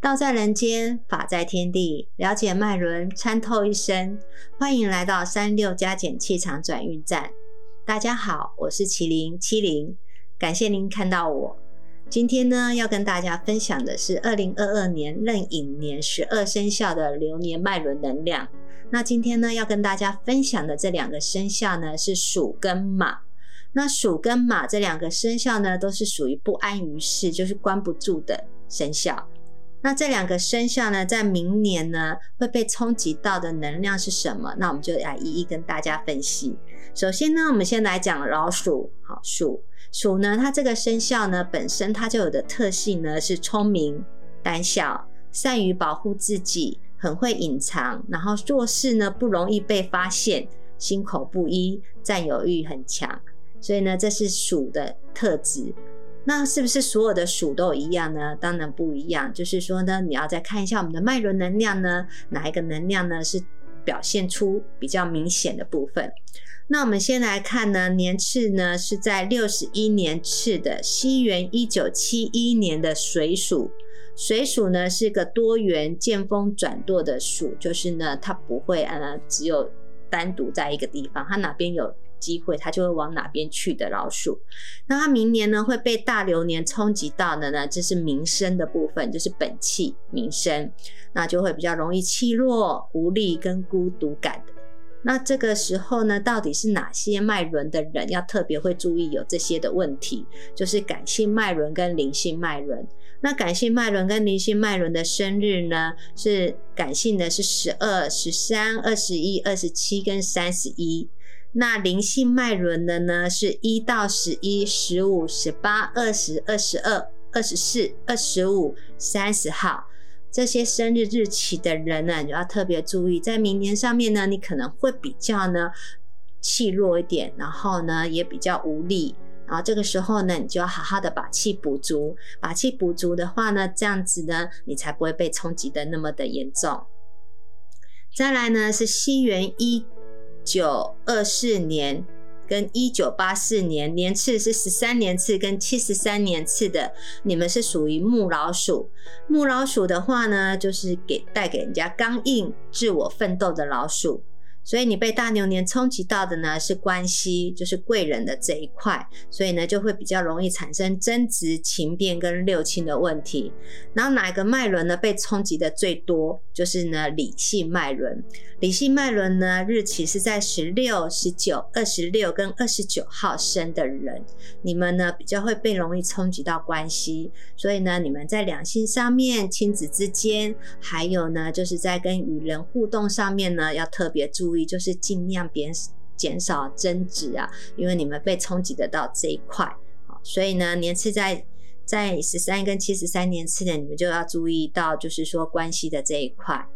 道在人间，法在天地，了解脉轮，参透一生。欢迎来到三六加减气场转运站。大家好，我是麒麟七零，感谢您看到我。今天呢，要跟大家分享的是二零二二年壬寅年十二生肖的流年脉轮能量。那今天呢，要跟大家分享的这两个生肖呢，是鼠跟马。那鼠跟马这两个生肖呢，都是属于不安于世，就是关不住的生肖。那这两个生肖呢，在明年呢会被冲击到的能量是什么？那我们就来一一跟大家分析。首先呢，我们先来讲老鼠。好，鼠鼠呢，它这个生肖呢本身它就有的特性呢是聪明、胆小、善于保护自己、很会隐藏，然后做事呢不容易被发现、心口不一、占有欲很强。所以呢，这是鼠的特质。那是不是所有的鼠都一样呢？当然不一样。就是说呢，你要再看一下我们的脉轮能量呢，哪一个能量呢是表现出比较明显的部分？那我们先来看呢，年次呢是在六十一年次的西元一九七一年的水鼠。水鼠呢是个多元见风转舵的鼠，就是呢它不会呃只有单独在一个地方，它哪边有。机会，它就会往哪边去的老鼠。那它明年呢会被大流年冲击到的呢？这是民生的部分，就是本气民生，那就会比较容易气弱、无力跟孤独感的。那这个时候呢，到底是哪些脉轮的人要特别会注意有这些的问题？就是感性脉轮跟灵性脉轮。那感性脉轮跟灵性脉轮的生日呢，是感性的是十二、十三、二十一、二十七跟三十一。那灵性脉轮的呢，是一到十一、十五、十八、二十二、十二、二十四、二十五、三十号这些生日日期的人呢，你要特别注意，在明年上面呢，你可能会比较呢气弱一点，然后呢也比较无力，然后这个时候呢，你就要好好的把气补足，把气补足的话呢，这样子呢，你才不会被冲击的那么的严重。再来呢，是西元一。九二四年跟一九八四年年次是十三年次跟七十三年次的，你们是属于木老鼠。木老鼠的话呢，就是给带给人家刚硬、自我奋斗的老鼠。所以你被大牛年冲击到的呢是关系，就是贵人的这一块，所以呢就会比较容易产生争执、情变跟六亲的问题。然后哪一个脉轮呢被冲击的最多，就是呢理性脉轮。理性脉轮呢日期是在十六、十九、二十六跟二十九号生的人，你们呢比较会被容易冲击到关系，所以呢你们在两性上面、亲子之间，还有呢就是在跟与人互动上面呢要特别注意。注意，就是尽量别减少争执啊，因为你们被冲击得到这一块，所以呢，年次在在十三跟七十三年次的，你们就要注意到，就是说关系的这一块。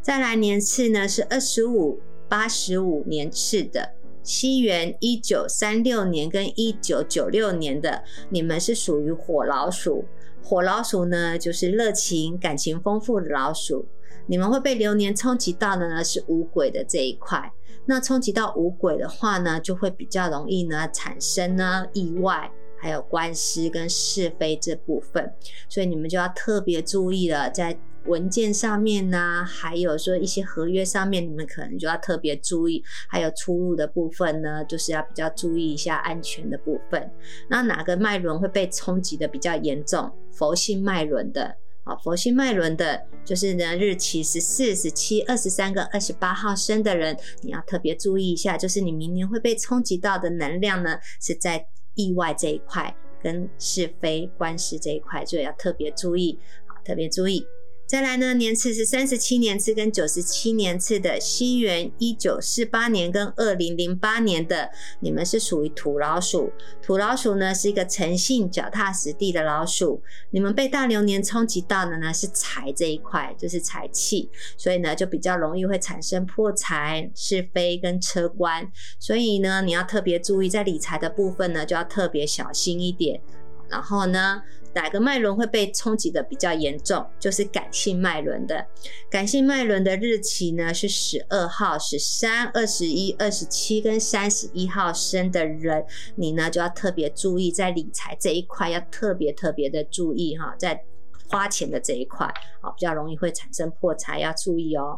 再来年次呢是二十五、八十五年次的，西元一九三六年跟一九九六年的，你们是属于火老鼠。火老鼠呢，就是热情、感情丰富的老鼠。你们会被流年冲击到的呢，是五鬼的这一块。那冲击到五鬼的话呢，就会比较容易呢产生呢意外，还有官司跟是非这部分。所以你们就要特别注意了，在文件上面呢，还有说一些合约上面，你们可能就要特别注意。还有出入的部分呢，就是要比较注意一下安全的部分。那哪个脉轮会被冲击的比较严重？佛性脉轮的。好，佛系脉轮的，就是呢，日期十四、十七、二十三跟二十八号生的人，你要特别注意一下，就是你明年会被冲击到的能量呢，是在意外这一块跟是非官司这一块，所以要特别注意，好，特别注意。再来呢，年次是三十七年次跟九十七年次的，西元一九四八年跟二零零八年的，你们是属于土老鼠。土老鼠呢是一个诚信、脚踏实地的老鼠。你们被大流年冲击到的呢是财这一块，就是财气，所以呢就比较容易会产生破财、是非跟车官。所以呢你要特别注意，在理财的部分呢就要特别小心一点。然后呢？哪个脉轮会被冲击的比较严重？就是感性脉轮的。感性脉轮的日期呢是十二号、十三、二十一、二十七跟三十一号生的人，你呢就要特别注意，在理财这一块要特别特别的注意哈，在花钱的这一块，啊，比较容易会产生破财，要注意哦。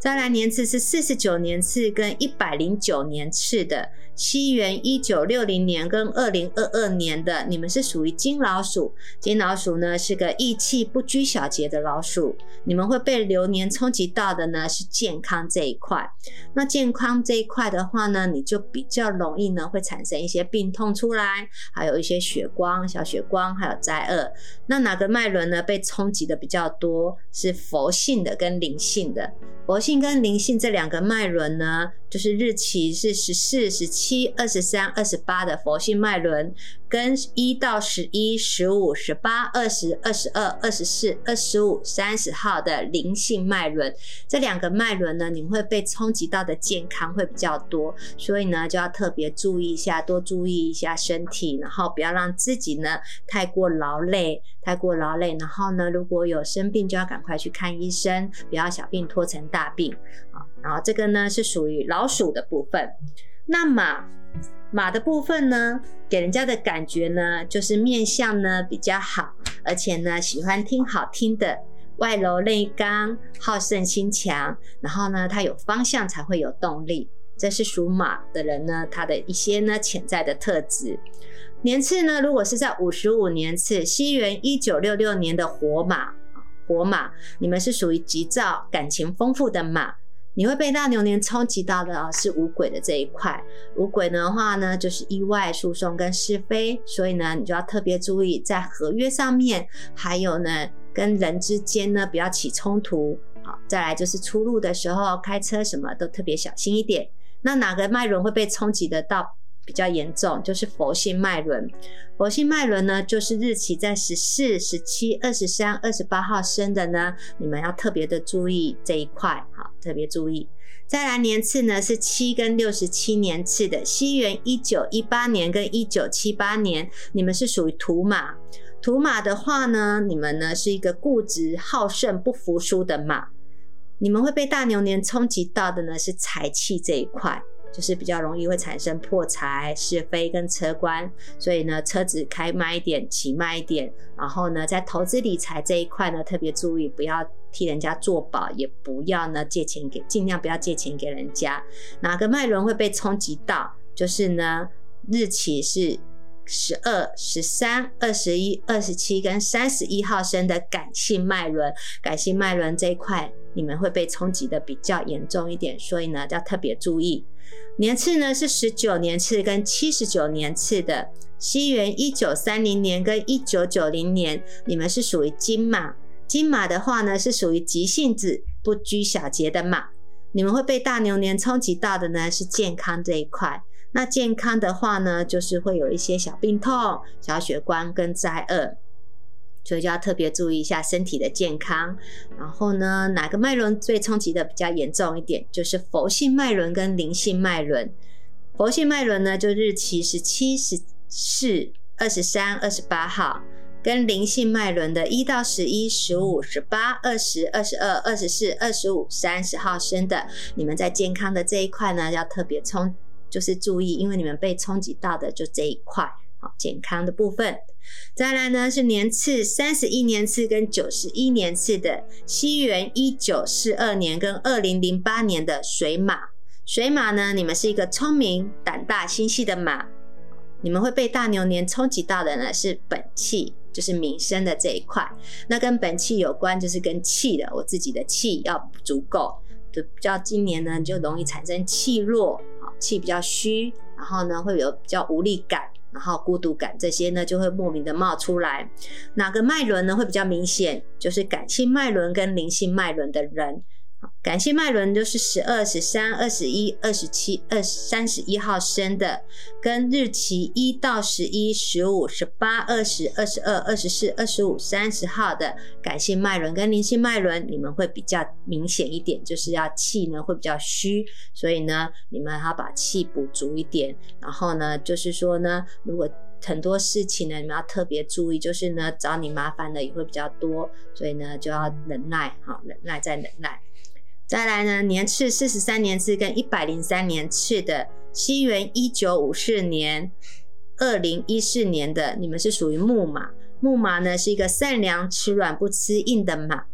再来年次是四十九年次跟一百零九年次的，西元一九六零年跟二零二二年的，你们是属于金老鼠。金老鼠呢是个义气不拘小节的老鼠，你们会被流年冲击到的呢是健康这一块。那健康这一块的话呢，你就比较容易呢会产生一些病痛出来，还有一些血光、小血光，还有灾厄。那哪个脉轮呢被冲击的比较多？是佛性的跟灵性的。佛性跟灵性这两个脉轮呢，就是日期是十四、十七、二十三、二十八的佛性脉轮，跟一到十一、十五、十八、二十二、十二、二十四、二十五、三十号的灵性脉轮。这两个脉轮呢，你会被冲击到的健康会比较多，所以呢，就要特别注意一下，多注意一下身体，然后不要让自己呢太过劳累，太过劳累。然后呢，如果有生病，就要赶快去看医生，不要小病拖成大大病啊。然后这个呢是属于老鼠的部分。那马马的部分呢，给人家的感觉呢，就是面相呢比较好，而且呢喜欢听好听的，外柔内刚，好胜心强。然后呢，它有方向才会有动力。这是属马的人呢，他的一些呢潜在的特质。年次呢，如果是在五十五年次，西元一九六六年的火马，火马，你们是属于急躁、感情丰富的马。你会被大牛年冲击到的啊，是五鬼的这一块。五鬼的话呢，就是意外、诉讼跟是非，所以呢，你就要特别注意在合约上面，还有呢，跟人之间呢，不要起冲突。好，再来就是出入的时候，开车什么都特别小心一点。那哪个脉轮会被冲击得到比较严重？就是佛性脉轮。佛性脉轮呢，就是日期在十四、十七、二十三、二十八号生的呢，你们要特别的注意这一块，好，特别注意。再来年次呢是七跟六十七年次的，西元一九一八年跟一九七八年，你们是属于土马。土马的话呢，你们呢是一个固执、好胜、不服输的马。你们会被大牛年冲击到的呢，是财气这一块，就是比较容易会产生破财、是非跟车关，所以呢，车子开慢一点，骑慢一点。然后呢，在投资理财这一块呢，特别注意，不要替人家做保，也不要呢借钱给，尽量不要借钱给人家。哪个脉轮会被冲击到？就是呢，日期是。十二、十三、二十一、二十七跟三十一号生的感性脉轮，感性脉轮这一块，你们会被冲击的比较严重一点，所以呢要特别注意。年次呢是十九年次跟七十九年次的，西元一九三零年跟一九九零年，你们是属于金马。金马的话呢是属于急性子、不拘小节的马，你们会被大牛年冲击到的呢是健康这一块。那健康的话呢，就是会有一些小病痛、小血光跟灾厄，所以就要特别注意一下身体的健康。然后呢，哪个脉轮最冲击的比较严重一点？就是佛性脉轮跟灵性脉轮。佛性脉轮呢，就日期是七十四、二十三、二十八号，跟灵性脉轮的一到十一、十五、十八、二十二、十二、二十四、二十五、三十号生的，你们在健康的这一块呢，要特别冲。就是注意，因为你们被冲击到的就这一块，好健康的部分。再来呢是年次三十一年次跟九十一年次的，西元一九四二年跟二零零八年的水马。水马呢，你们是一个聪明、胆大、心细的马，你们会被大牛年冲击到的呢是本气，就是民生的这一块。那跟本气有关，就是跟气的，我自己的气要足够，就比较今年呢就容易产生气弱。好气比较虚，然后呢会有比较无力感，然后孤独感，这些呢就会莫名的冒出来。哪个脉轮呢会比较明显？就是感性脉轮跟灵性脉轮的人。感性脉轮就是十二、十三、二十一、二十七、二三十一号生的，跟日期一到十一、十五、十八、二十二、十二、二十四、二十五、三十号的感性脉轮跟灵性脉轮，你们会比较明显一点，就是要气呢会比较虚，所以呢你们要把气补足一点。然后呢就是说呢，如果很多事情呢你们要特别注意，就是呢找你麻烦的也会比较多，所以呢就要忍耐，哈，忍耐再忍耐。再来呢，年次四十三年次跟一百零三年次的，西元一九五四年、二零一四年的，你们是属于木马。木马呢是一个善良、吃软不吃硬的马。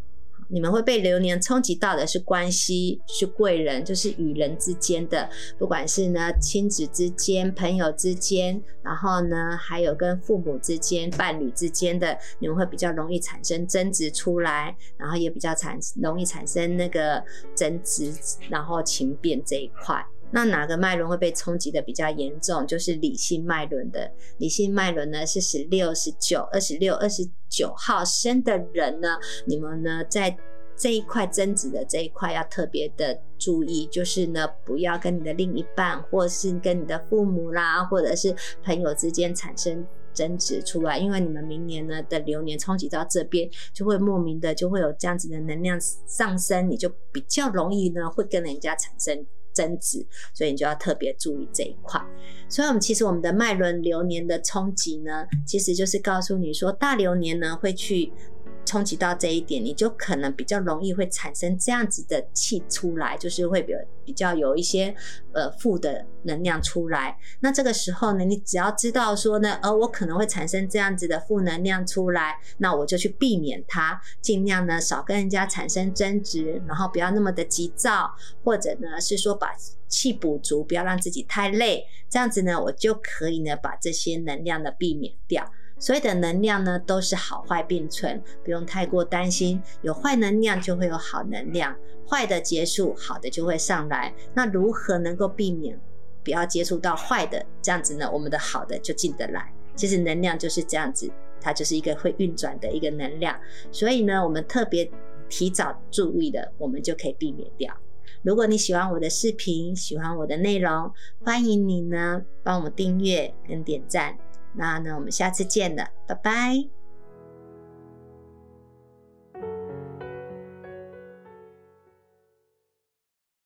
你们会被流年冲击到的是关系，是贵人，就是与人之间的，不管是呢亲子之间、朋友之间，然后呢还有跟父母之间、伴侣之间的，你们会比较容易产生争执出来，然后也比较产容易产生那个争执，然后情变这一块。那哪个脉轮会被冲击的比较严重？就是理性脉轮的。理性脉轮呢是十六、十九、二十六、二十九号生的人呢，你们呢在这一块争执的这一块要特别的注意，就是呢不要跟你的另一半，或是跟你的父母啦，或者是朋友之间产生争执出来，因为你们明年呢的流年冲击到这边，就会莫名的就会有这样子的能量上升，你就比较容易呢会跟人家产生。增值，所以你就要特别注意这一块。所以，我们其实我们的脉轮流年的冲击呢，其实就是告诉你说，大流年呢会去。冲击到这一点，你就可能比较容易会产生这样子的气出来，就是会比比较有一些呃负的能量出来。那这个时候呢，你只要知道说呢，呃，我可能会产生这样子的负能量出来，那我就去避免它，尽量呢少跟人家产生争执，然后不要那么的急躁，或者呢是说把气补足，不要让自己太累，这样子呢，我就可以呢把这些能量呢避免掉。所有的能量呢，都是好坏并存，不用太过担心。有坏能量就会有好能量，坏的结束，好的就会上来。那如何能够避免不要接触到坏的？这样子呢，我们的好的就进得来。其实能量就是这样子，它就是一个会运转的一个能量。所以呢，我们特别提早注意的，我们就可以避免掉。如果你喜欢我的视频，喜欢我的内容，欢迎你呢帮我们订阅跟点赞。那那，我们下次见了，拜拜。